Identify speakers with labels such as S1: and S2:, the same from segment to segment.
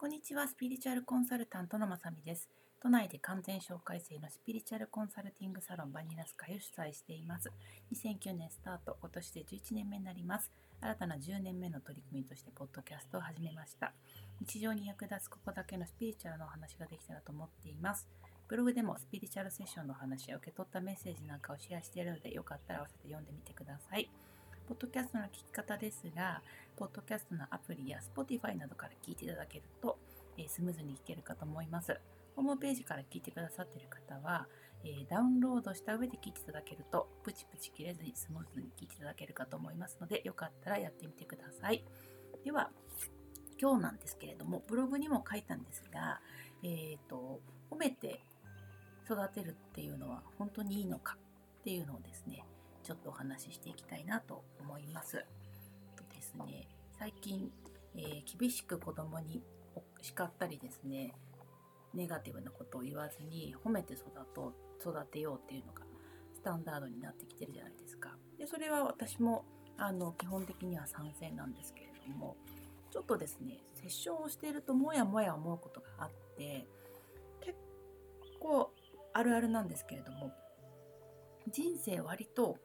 S1: こんにちは、スピリチュアルコンサルタントのまさみです。都内で完全紹介制のスピリチュアルコンサルティングサロンバニラス会を主催しています。2009年スタート、今年で11年目になります。新たな10年目の取り組みとしてポッドキャストを始めました。日常に役立つここだけのスピリチュアルのお話ができたらと思っています。ブログでもスピリチュアルセッションの話や受け取ったメッセージなんかをシェアしているので、よかったら合わせて読んでみてください。ポッドキャストの聞き方ですが、ポッドキャストのアプリや Spotify などから聞いていただけると、えー、スムーズに聞けるかと思います。ホームページから聞いてくださっている方は、えー、ダウンロードした上で聞いていただけると、プチプチ切れずにスムーズに聞いていただけるかと思いますので、よかったらやってみてください。では、今日なんですけれども、ブログにも書いたんですが、えっ、ー、と、褒めて育てるっていうのは本当にいいのかっていうのをですね、ちょっとお話ししていきたいなと思います。とですね、最近、えー、厳しく子供に叱ったりですね、ネガティブなことを言わずに褒めて育と育てようっていうのがスタンダードになってきてるじゃないですか。でそれは私もあの基本的には賛成なんですけれどもちょっとですねセッションをしているともやもや思うことがあって結構あるあるなんですけれども人生割と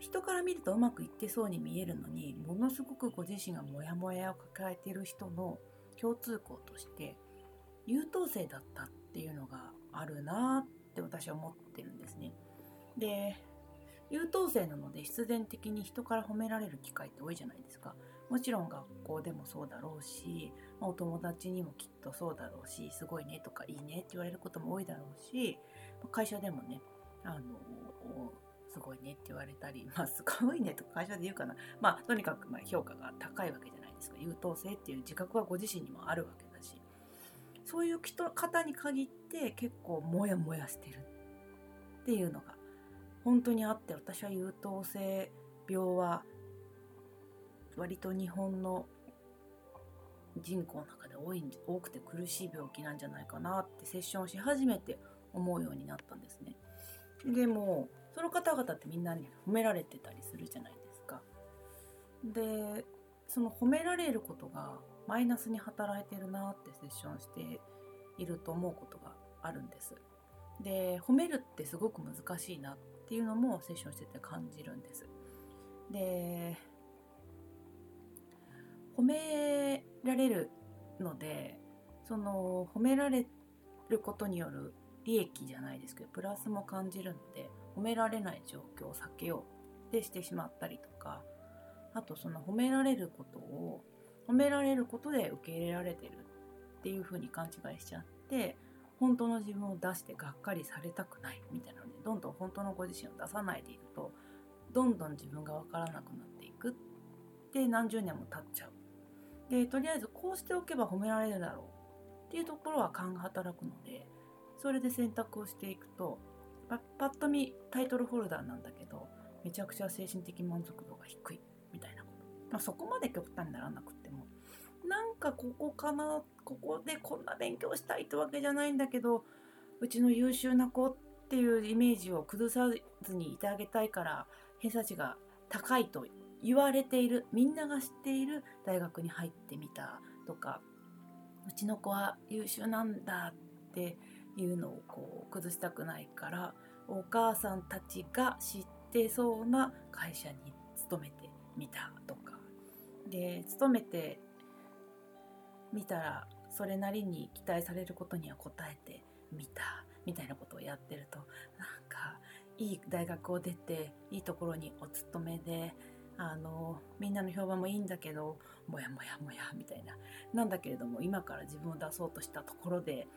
S1: 人から見るとうまくいってそうに見えるのにものすごくご自身がモヤモヤを抱えている人の共通項として優等生だったっていうのがあるなって私は思ってるんですね。で優等生なので必然的に人から褒められる機会って多いじゃないですか。もちろん学校でもそうだろうし、お友達にもきっとそうだろうし、すごいねとかいいねって言われることも多いだろうし、会社でもね、あの、すごいねって言われたり、まあ、す ごいねとか会社で言うかな。まあ、とにかくま評価が高いわけじゃないですか。優等生っていう自覚はご自身にもあるわけだし、そういう人方に限って結構モヤモヤしてるっていうのが本当にあって、私は優等生病は割と日本の人口の中で多い多くて苦しい病気なんじゃないかなってセッションし始めて思うようになったんですね。でもその方々ってみんなに褒められてたりするじゃないですか。でその褒められることがマイナスに働いてるなってセッションしていると思うことがあるんです。で褒めるってすごく難しいなっていうのもセッションしてて感じるんです。で褒められるのでその褒められることによる利益じゃないですけどプラスも感じるので褒められない状況を避けようってしてしまったりとかあとその褒められることを褒められることで受け入れられてるっていう風に勘違いしちゃって本当の自分を出してがっかりされたくないみたいなのでどんどん本当のご自身を出さないでいるとどんどん自分が分からなくなっていくって何十年も経っちゃう。でとりあえずこうしておけば褒められるだろうっていうところは勘が働くのでそれで選択をしていくとパパッと見タイトルホルダーなんだけどめちゃくちゃ精神的満足度が低いみたいなこと、まあ、そこまで極端にならなくてもなんかここかなここでこんな勉強したいってわけじゃないんだけどうちの優秀な子っていうイメージを崩さずにいてあげたいから偏差値が高いと言われているみんなが知っている大学に入ってみたとかうちの子は優秀なんだっていうのをこう崩したくないからお母さんたちが知ってそうな会社に勤めてみたとか。で勤めてみたらそれなりに期待されることには応えてみたみたいなことをやってるとなんかいい大学を出ていいところにお勤めであのみんなの評判もいいんだけどもやもやもやみたいな。なんだけれども今から自分を出そうとしたところで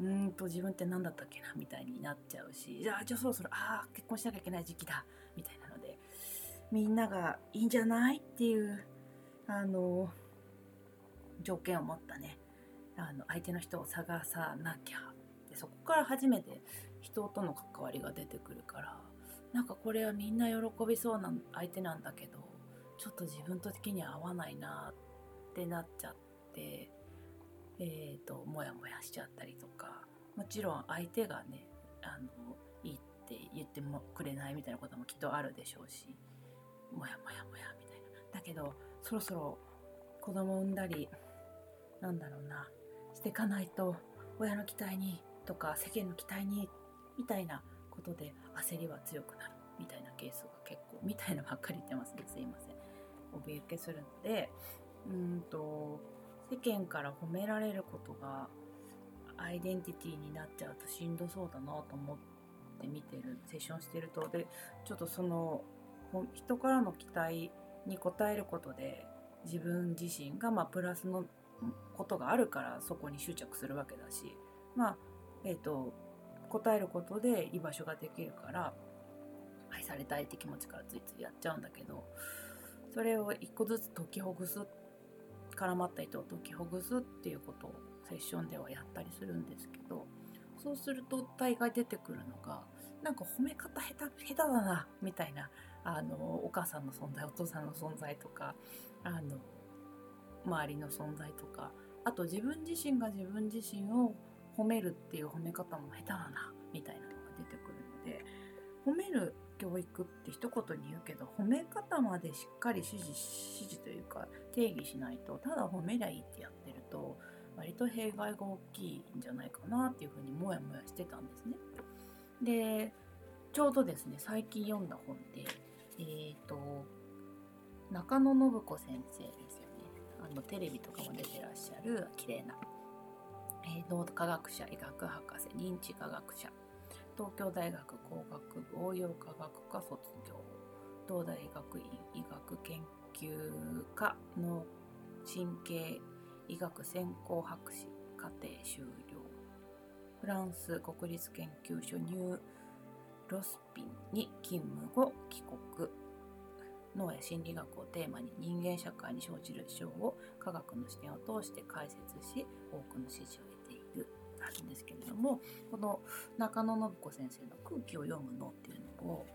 S1: うんと自分って何だったっけなみたいになっちゃうしじゃあじゃあそろそろああ結婚しなきゃいけない時期だみたいなのでみんながいいんじゃないっていうあの条件を持ったねあの相手の人を探さなきゃ。でそこから初めて人との関わりが出てくるからなんかこれはみんな喜びそうな相手なんだけどちょっと自分と的には合わないなってなっちゃってえーと、もやもやしちゃったりとかもちろん相手がねあのいいって言ってもくれないみたいなこともきっとあるでしょうしもやもやもやみたいな。だけどそろそろ子供を産んだりなんだろうなしていかないと親の期待にとか世間の期待にみたいなことで焦りは強くなるみたいなケースが結構みたいなばっかり言ってますね。すいません。怯えけするのでうんと世間から褒められることがアイデンティティになっちゃうとしんどそうだなと思って見てるセッションしてると。でちょっとその人からの期待に応えることで自分自身がまあプラスのことがあるからそこに執着するわけだしまあえっ、ー、と答えることで居場所ができるから愛されたいって気持ちからついついやっちゃうんだけどそれを一個ずつ解きほぐすっ絡まった糸を解きほぐすっていうことをセッションではやったりするんですけどそうすると大概出てくるのがなんか褒め方下手下手だなみたいなあのお母さんの存在お父さんの存在とかあの周りの存在とかあと自分自身が自分自身を褒めるっていう褒め方も下手だなみたいなのが出てくるので褒める教育って一言に言うけど褒め方までしっかり指示指示というか定義しないとただ褒めりゃいいってやってると割と弊害が大きいんじゃないかなっていうふうにもやもやしてたんですね。でちょうどですね最近読んだ本でえっ、ー、と中野信子先生ですよねあのテレビとかも出てらっしゃる綺麗な、えー、脳科学者医学博士認知科学者東京大学工学部応用科学科卒業東大大学院医学系研究科の脳神経医学専攻博士課程修了。フランス国立研究所 NeuroSpin に勤務後帰国脳や心理学をテーマに人間社会に生じる事象を科学の視点を通して解説し多くの支持をるんですけれどもこの中野信子先生の「空気を読むの」っていうのを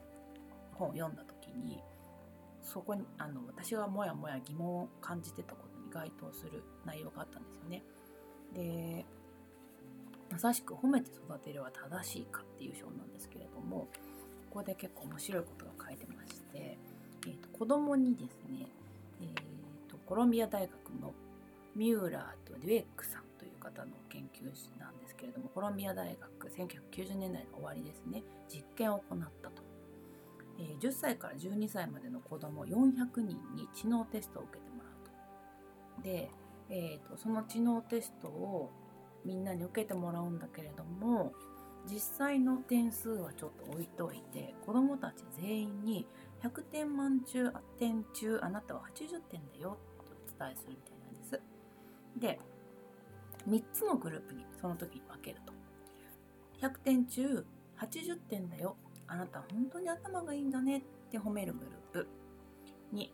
S1: 本を読んだ時にそこにあの私がもやもや疑問を感じてたことに該当する内容があったんですよね。でまさしく褒めて育てるは正しいかっていう章なんですけれどもここで結構面白いことが書いてまして、えーと、子供にですね、えーと、コロンビア大学のミューラーとデュエックさんという方の研究なんですけれどもコロンビア大学1990年代の終わりですね。実験を行ったと、えー、10歳から12歳までの子供400人に知能テストを受けてもらうと。で、えーと、その知能テストをみんなに受けてもらうんだけれども実際の点数はちょっと置いといて子どもたち全員に100点満中点中あなたは80点だよってお伝えするみたいなんです。で3つのグループにその時に分けると。100点中80点だよ。あなた本当に頭がいいんだね。って褒めるグループ。に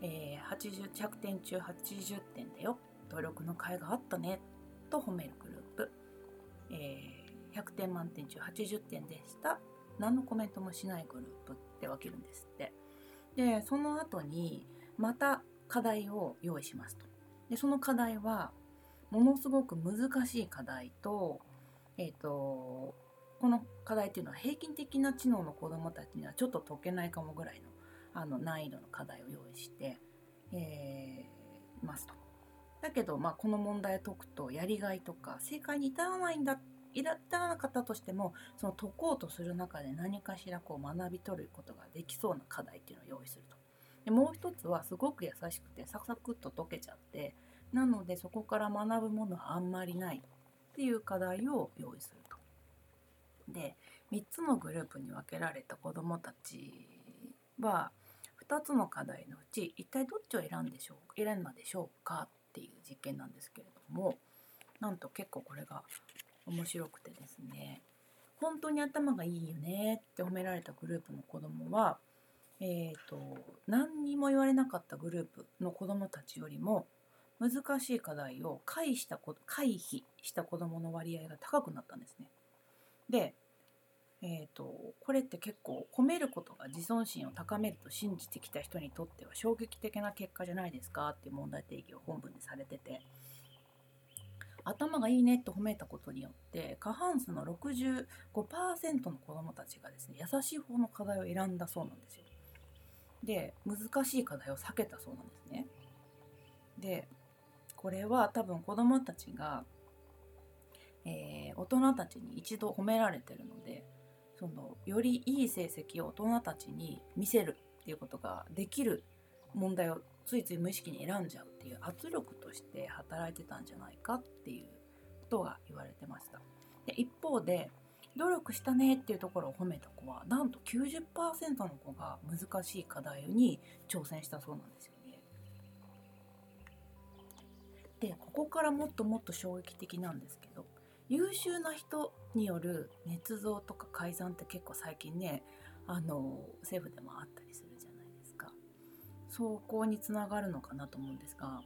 S1: えー、80 100点中80点だよ。努力の甲斐があったね。と褒めるグループ、えー、100点満点中80点でした。何のコメントもしないグループって分けるんですって。でその後にまた課題を用意しますと。でその課題はものすごく難しい課題と,、えーと、この課題っていうのは平均的な知能の子どもたちにはちょっと解けないかもぐらいのあの難易度の課題を用意して、えー、ますと。だけど、まあ、この問題を解くとやりがいとか正解に至らないんだ至らなかったとしてもその解こうとする中で何かしらこう学び取ることができそうな課題っていうのを用意すると。でもう一つはすごく優しくてサクサクっと解けちゃってなのでそこから学ぶものはあんまりないっていう課題を用意すると。で3つのグループに分けられた子どもたちは2つの課題のうち一体どっちを選んでしょう選んだでしょうかっていう実験なんですけれどもなんと結構これが面白くてですね本当に頭がいいよねって褒められたグループの子供はえーと、何にも言われなかったグループの子どもたちよりも難しい課題を回避した回避した子どもの割合が高くなったんですね。でえーと、これって結構褒めることが自尊心を高めると信じてきた人にとっては衝撃的な結果じゃないですかっていう問題提起を本文でされてて頭がいいねと褒めたことによって過半数の65%の子どもたちがですね優しい方の課題を選んだそうなんですよ。で難しい課題を避けたそうなんですね。でこれは多分子どもたちが、えー、大人たちに一度褒められてるのでそのよりいい成績を大人たちに見せるっていうことができる問題をついつい無意識に選んじゃうっていう圧力として働いてたんじゃないかっていうことが言われてました。で一方で努力したねっていうところを褒めた子はなんと90%の子が難しい課題に挑戦したそうなんですよ。でここからもっともっと衝撃的なんですけど優秀な人による捏造とか改ざんって結構最近ねあの政府でもあったりするじゃないですか。走行につながるのかなと思うんですが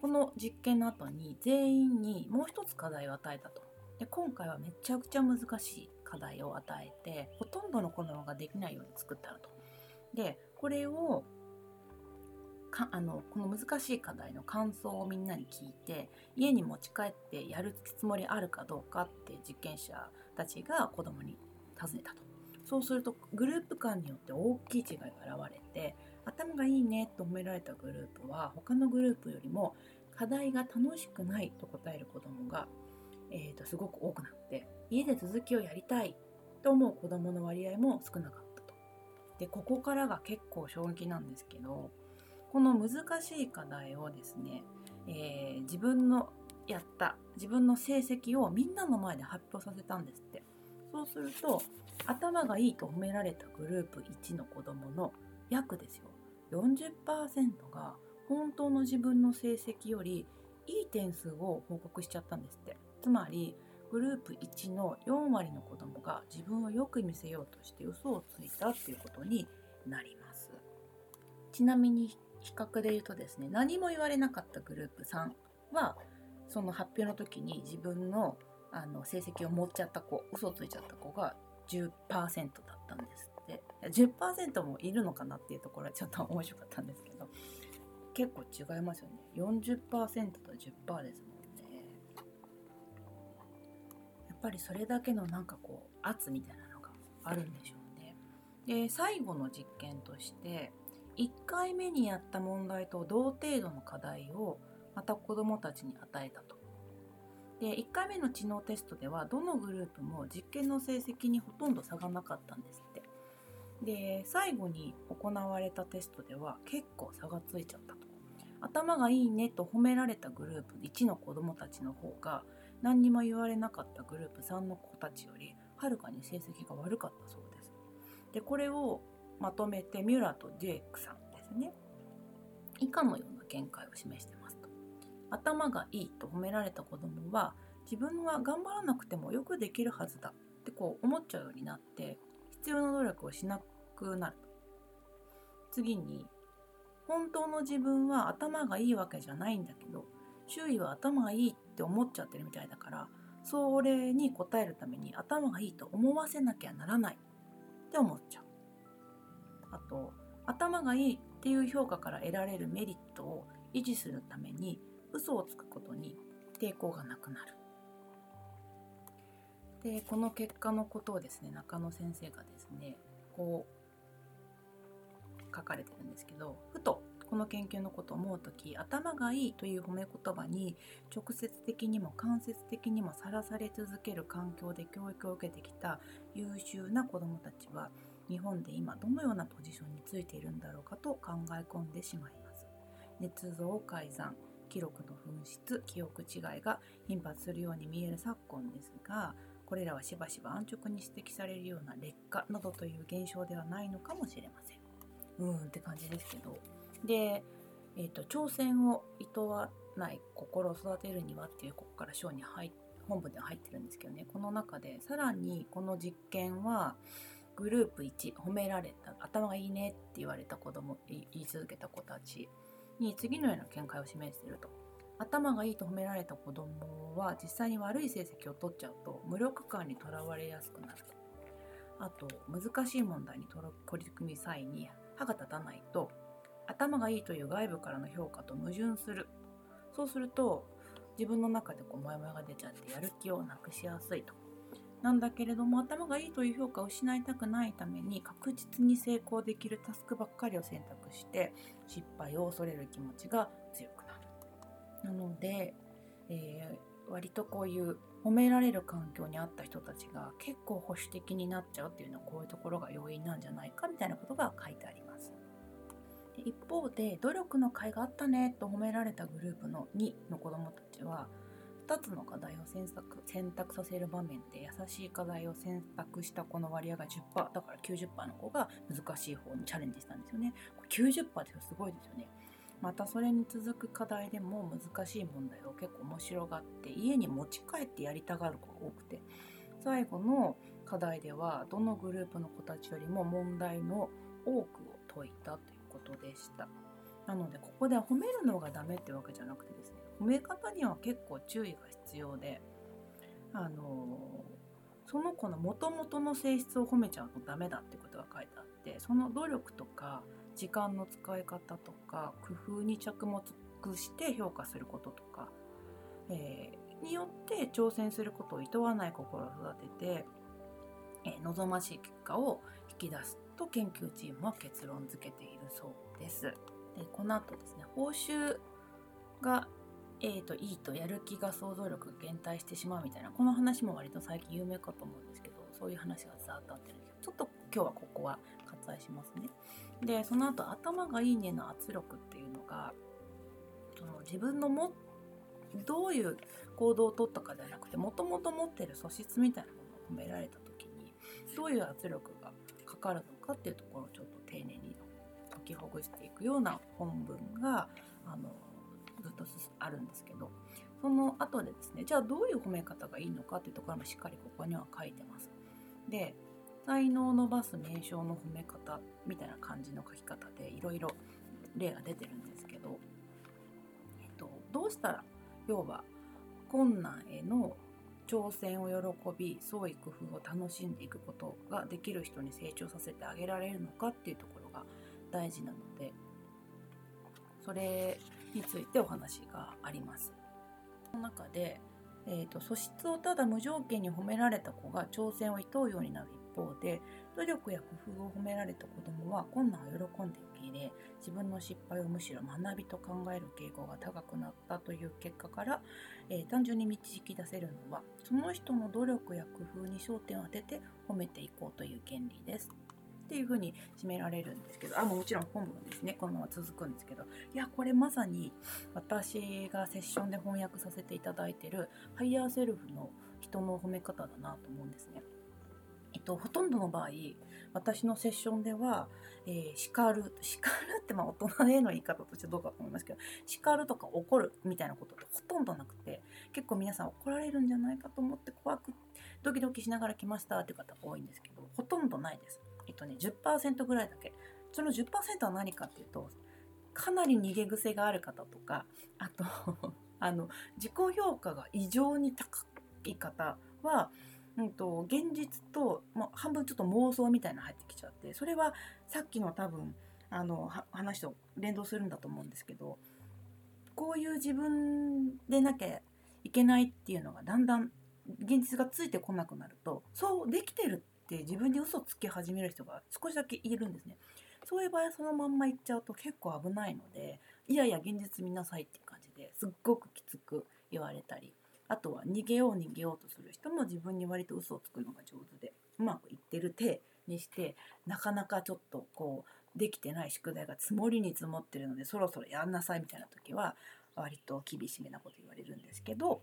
S1: この実験の後に全員にもう一つ課題を与えたと。で今回はめちゃくちゃ難しい課題を与えてほとんどの子供ができないように作ったと。でこれをかあのこの難しい課題の感想をみんなに聞いて家に持ち帰ってやるつもりあるかどうかって実験者たちが子供に尋ねたとそうするとグループ間によって大きい違いが現れて頭がいいねと褒められたグループは他のグループよりも課題が楽しくないと答える子供が、えーと、すごく多くなって家で続きをやりたいと思う子供の割合も少なかったと。でここからが結構衝撃なんですけどこの難しい課題をですね、えー、自分のやった自分の成績をみんなの前で発表させたんですって。そうすると頭がいいと褒められたグループ1の子供の約ですよ。40%が本当の自分の成績よりいい点数を報告しちゃったんですって。つまりグループ1の4割の子供が自分をよく見せようとして嘘をついたっていうことになります。ちなみに比較で言うとですね何も言われなかったグループ3はその発表の時に自分のあの成績を持っちゃった子嘘ついちゃった子が10%だったんですって。10%もいるのかなっていうところはちょっと面白かったんですけど結構違いますよね。40%と10%ですもんね。やっぱりそれだけのなんかこう圧みたいなのがあるんでしょうね。で最後の実験として1回目にやった問題と同程度の課題をまた子どもたちに与えたと。で1回目の知能テストではどのグループも実験の成績にほとんど差がなかったんですって。で最後に行われたテストでは結構差がついちゃったと。頭がいいねと褒められたグループ1の子どもたちの方が何にも言われなかったグループ3の子たちよりはるかに成績が悪かったそうです。でこれをまとめてミュラーとデュエックさんですね。以下のような見解を示してますと。頭がいいと褒められた子供は自分は頑張らなくてもよくできるはずだってこう思っちゃうようになって必要な努力をしなくなる次に本当の自分は頭がいいわけじゃないんだけど周囲は頭がいいって思っちゃってるみたいだからそれに応えるために頭がいいと思わせなきゃならないって思っちゃう。あと頭がいいっていう評価から得られるメリットを維持するために嘘をつくことに抵抗がなくなる。でこの結果のことをですね中野先生がですねこう書かれてるんですけどふとこの研究のことを思う時頭がいいという褒め言葉に直接的にも間接的にもさらされ続ける環境で教育を受けてきた優秀な子どもたちは日本で今どのようなポジションについているんだろうかと考え込んでしまいます。捏造改ざん記録の紛失記憶違いが頻発するように見える昨今ですがこれらはしばしば安直に指摘されるような劣化などという現象ではないのかもしれません。うーんって感じですけどで、えーと、挑戦をいとわない心を育てるにはっていうここから章に入本文で入ってるんですけどねこの中でさらにこの実験はグループ1褒められた頭がいいねって言われた子供言い続けた子たちに次のような見解を示していると。頭がいいと褒められた子供は実際に悪い成績を取っちゃうと無力感にとらわれやすくなる。あと難しい問題に取り組み際に歯が立たないと頭がいいという外部からの評価と矛盾する。そうすると自分の中でこうモヤモヤが出ちゃってやる気をなくしやすいと。なんだけれども頭がいいという評価を失いたくないために確実に成功できるタスクばっかりを選択して失敗を恐れる気持ちが強くなるなので、えー、割とこういう褒められる環境にあった人たちが結構保守的になっちゃうっていうのはこういうところが要因なんじゃないかみたいなことが書いてあります。一方で努力の甲斐があったねと褒められたグループの2の子どもたちは2つの課題を選択選択させる場面で優しい課題を選択した子の割合が10%だから90%の子が難しい方にチャレンジしたんですよね。90%ってすごいですよね。またそれに続く課題でも難しい問題を結構面白がって家に持ち帰ってやりたがる子が多くて最後の課題ではどのグループの子たちよりも問題の多くを解いたということでしたなのでここで褒めるのがダメってわけじゃなくてです褒め方には結構注意が必要であのその子の元々の性質を褒めちゃうとダメだってことが書いてあってその努力とか時間の使い方とか工夫に着目して評価することとか、えー、によって挑戦することを厭わない心を育てて、えー、望ましい結果を引き出すと研究チームは結論付けているそうです。でこの後ですね報酬がえーと、いいとやる気が想像力が減退してしまうみたいなこの話も割と最近有名かと思うんですけどそういう話がざーっとあってるんですけどちょっと今日はここは割愛しますね。でその後頭がいいねの圧力っていうのがその自分のもどういう行動をとったかじゃなくてもともと持ってる素質みたいなものを褒められた時にどういう圧力がかかるのかっていうところをちょっと丁寧に解きほぐしていくような本文があのとあるんですけどその後でですねじゃあどういう褒め方がいいのかっていうところもしっかりここには書いてます。で才能を伸ばす名称の褒め方みたいな感じの書き方でいろいろ例が出てるんですけど、えっと、どうしたら要は困難への挑戦を喜び創意工夫を楽しんでいくことができる人に成長させてあげられるのかっていうところが大事なのでそれについてお話があります。その中で、えーと、素質をただ無条件に褒められた子が挑戦を厭うようになる一方で努力や工夫を褒められた子どもは困難を喜んで受け入れ自分の失敗をむしろ学びと考える傾向が高くなったという結果から、えー、単純に導き出せるのはその人の努力や工夫に焦点を当てて褒めていこうという原理です。っていうふうに締められるんですけどあもちろん本文ですねこのまま続くんですけどいやこれまさに私がセッションで翻訳させていただいてるハイヤーセルフの人の褒め方だなと思うんですね。えっと、ほとんどの場合私のセッションでは、えー、叱る叱るってまあ大人への言い方としてどうかと思いますけど叱るとか怒るみたいなことってほとんどなくて結構皆さん怒られるんじゃないかと思って怖くドキドキしながら来ましたっていう方多いんですけどほとんどないです。えっとね10%ぐらいだけ？その10%は何かっていうとかなり逃げ癖がある方とかあと あの自己評価が異常に高い方はうんと、現実と、まあ、半分ちょっと妄想みたいなの入ってきちゃってそれはさっきの多分あの話と連動するんだと思うんですけどこういう自分でなきゃいけないっていうのがだんだん現実がついてこなくなるとそうできてるって自分に嘘つき始める人が少しだけいるんですね。そういう場合そのまんま行っちゃうと結構危ないのでいやいや現実見なさいっていう感じですっごくきつく言われたりあとは逃げよう逃げようとする人も自分に割と嘘をつくのが上手でうまくいってる体にしてなかなかちょっとこうできてない宿題が積もりに積もってるのでそろそろやんなさいみたいな時は割と厳しめなこと言われるんですけど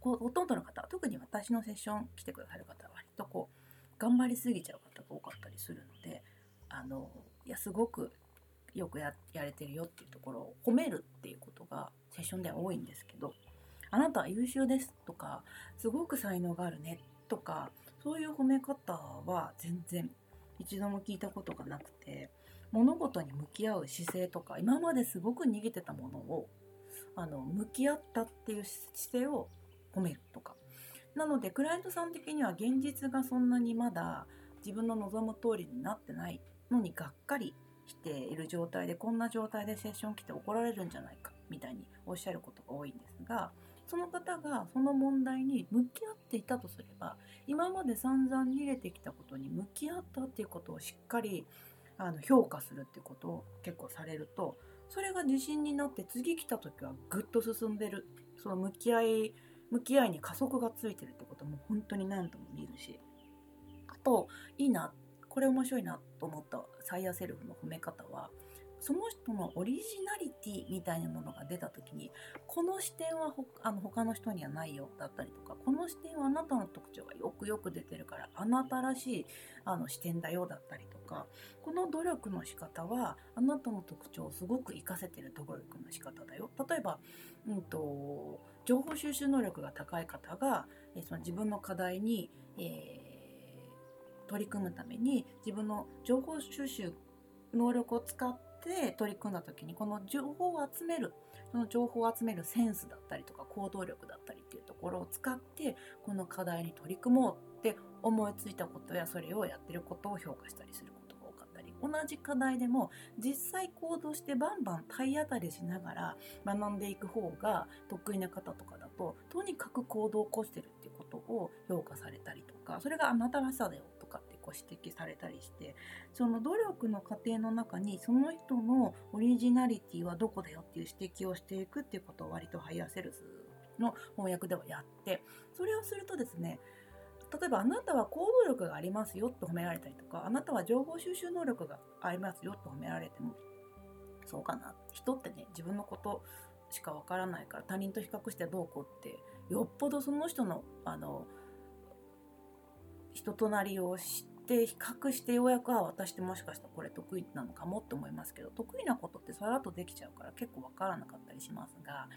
S1: ほとんどの方特に私のセッション来てくださる方は割とこう頑張りすぎちゃう方が多かったりするのであのいやすごくよくやれてるよっていうところを褒めるっていうことがセッションでは多いんですけどあなたは優秀ですとかすごく才能があるねとかそういう褒め方は全然一度も聞いたことがなくて物事に向き合う姿勢とか今まですごく逃げてたものをあの向き合ったっていう姿勢を褒めるとかなのでクライアントさん的には現実がそんなにまだ自分の望む通りになってないのにがっかりしている状態でこんな状態でセッション来て怒られるんじゃないかみたいにおっしゃることが多いんですがその方がその問題に向き合っていたとすれば今まで散々逃げてきたことに向き合ったっていうことをしっかりあの評価するっていうことを結構されるとそれが自信になって次来た時はぐっと進んでる。その向き合い向き合いに加速がついてるってことも本当に何度も見るし。あといいなこれ面白いなと思ったサイヤセルフの褒め方はその人のオリジナリティみたいなものが出た時にこの視点はほあの他の人にはないよだったりとかこの視点はあなたの特徴がよくよく出てるからあなたらしいあの視点だよだったりとかこの努力の仕方はあなたの特徴をすごく活かせてる努力の仕方だよ。例えば、うんと、情報収集能力が高い方が、えその自分の課題に、えー、取り組むために自分の情報収集能力を使って取り組んだ時にこの情報を集めるその情報を集めるセンスだったりとか行動力だったりっていうところを使ってこの課題に取り組もうって思いついたことやそれをやってることを評価したりすることが多かったり同じ課題でも実際行動してバンバン体当たりしながら学んでいく方が得意な方とかだととにかく行動を起こしてるっていうことを評価されたりとかそれがあなたらしさだよとかってこう指摘されたりしてその努力の過程の中にその人のオリジナリティはどこだよっていう指摘をしていくっていうことを割とハイヤーセルフの翻訳ではやってそれをするとですね例えばあなたは行動力がありますよと褒められたりとかあなたは情報収集能力がありますよと褒められてもそうかな。人ってね自分のことしかわからないから他人と比較してどうこうってよっぽどその人のあの人となりを知って比較してようやくは私ってもしかしたらこれ得意なのかもって思いますけど得意なことってさらっとできちゃうから結構わからなかったりしますが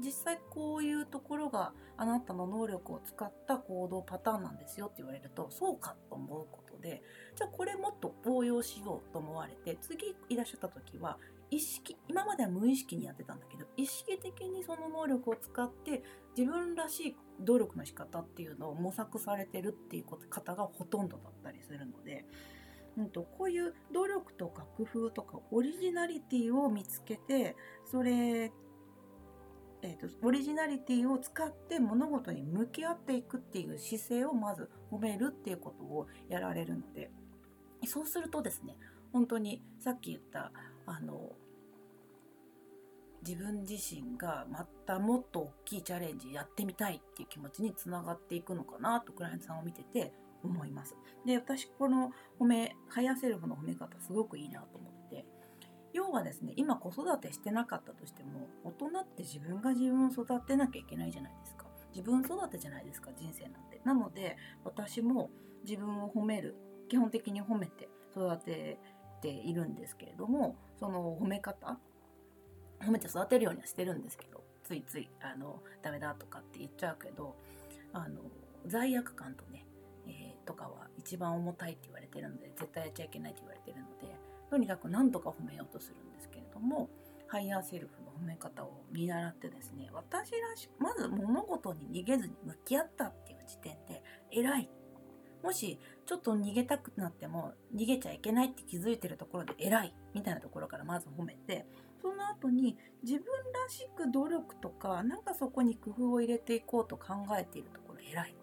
S1: 実際こういうところがあなたの能力を使った行動パターンなんですよって言われるとそうかと思うことでじゃあこれもっと応用しようと思われて次いらっしゃった時は意識今までは無意識にやってたんだけど意識的にその能力を使って自分らしい努力の仕方っていうのを模索されてるっていう方がほとんどだったりするので、うんと、こういう努力とか工夫とかオリジナリティを見つけてそれえーと、オリジナリティを使って物事に向き合っていくっていう姿勢をまず褒めるっていうことをやられるのでそうするとですね本当にさっき言ったあの自分自身がまたもっと大きいチャレンジやってみたいっていう気持ちにつながっていくのかなとクライアントさんを見てて思います。で私この褒めハイヤーセルフの褒め方すごくいいなと思って。要はですね今子育てしてなかったとしても大人って自分が自分を育てなきゃいけないじゃないですか。自分育てじゃないですか人生なんて。なので私も自分を褒める。基本的に褒めて育てているんですけれどもその褒め方褒めて育てるようにはしてるんですけどついついあのダメだとかって言っちゃうけどあの罪悪感とね、えー、とかは一番重たいって言われてるので絶対やっちゃいけないって言われてるのでとにかく何とか褒めようとするんですけれどもハイヤーセルフの褒め方を見習ってですね私らしくまず物事に逃げずに向き合ったっていう時点で偉い。もしちょっと逃げたくなっても逃げちゃいけないって気づいてるところで偉い。みたいなところからまず褒めてその後に自分らしく努力とかなんかそこに工夫を入れていこうと考えているところ偉い。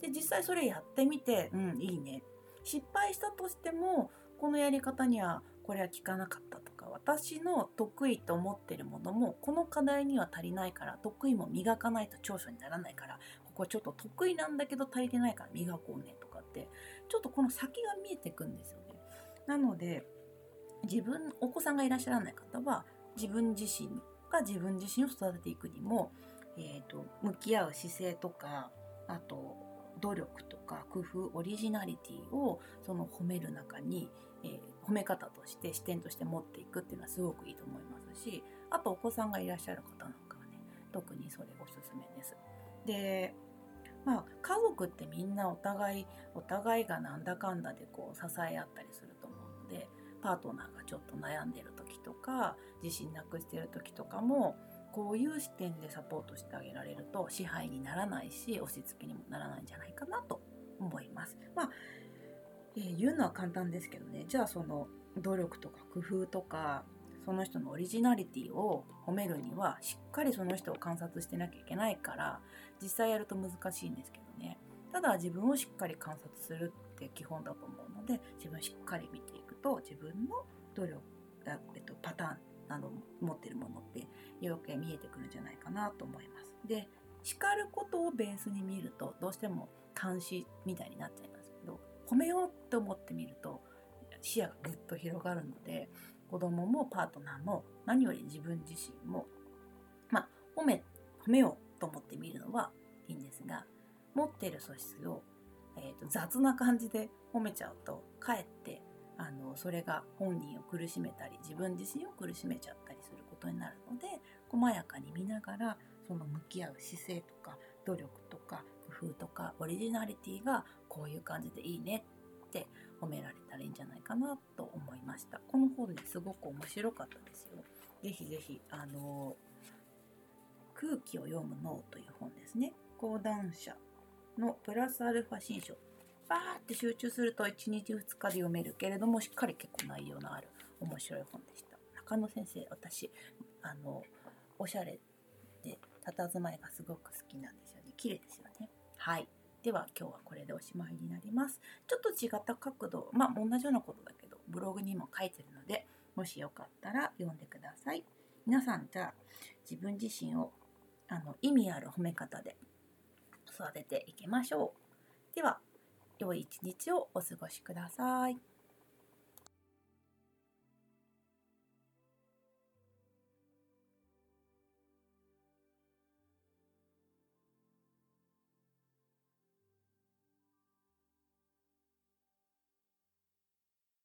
S1: で実際それやってみてうんいいね。失敗したとしてもこのやり方にはこれは効かなかったとか私の得意と思ってるものもこの課題には足りないから得意も磨かないと長所にならないからここちょっと得意なんだけど足りてないから磨こうねとかってちょっとこの先が見えてくんですよね。なので自分お子さんがいらっしゃらない方は自分自身が自分自身を育てていくにも、えーと、向き合う姿勢とかあと努力とか工夫オリジナリティをその褒める中に、えー、褒め方として視点として持っていくっていうのはすごくいいと思いますしあとお子さんがいらっしゃる方なんかはね特にそれおすすめです。でまあ家族ってみんなお互いお互いがなんだかんだでこう支え合ったりすると思うのでパートナーがちょっと悩んでる時とか自信なくしてる時とかもこういう視点でサポートしてあげられると支配にならないし押し付けにもならないんじゃないかなと思います。まあ、えー、言うのは簡単ですけどねじゃあその努力とか工夫とかその人のオリジナリティを褒めるにはしっかりその人を観察してなきゃいけないから実際やると難しいんですけどねただ自分をしっかり観察するって基本だと思うので自分しっかり見ていくと自分の努力えっと、パターンあの持ってるものって余計見えてくるんじゃないかなと思います。で叱ることをベースに見るとどうしても監視みたいになっちゃいますけど褒めようと思ってみると視野がぐっと広がるので子供もパートナーも何より自分自身もまあ褒め褒めようと思ってみるのはいいんですが持ってる素質を、えーと、雑な感じで褒めちゃうとかえってあのそれが本人を苦しめたり自分自身を苦しめちゃったりすることになるので細やかに見ながらその向き合う姿勢とか努力とか工夫とかオリジナリティがこういう感じでいいねって褒められたらいいんじゃないかなと思いました。この本ねすごく面白かったですよ。ぜひぜひあの空気を読む脳という本ですね。講談社のプラスアルファ新書。バーって集中すると1日2日で読めるけれどもしっかり結構内容のある面白い本でした。中野先生私あのおしゃれで佇まいがすごく好きなんですよね。綺麗ですよね。はい。では今日はこれでおしまいになります。ちょっと違った角度、まあ同じようなことだけど、ブログにも書いてるので、もしよかったら読んでください。皆さんじゃあ自分自身をあの意味ある褒め方で育てていきましょう。では、良い一日をお過ごしください。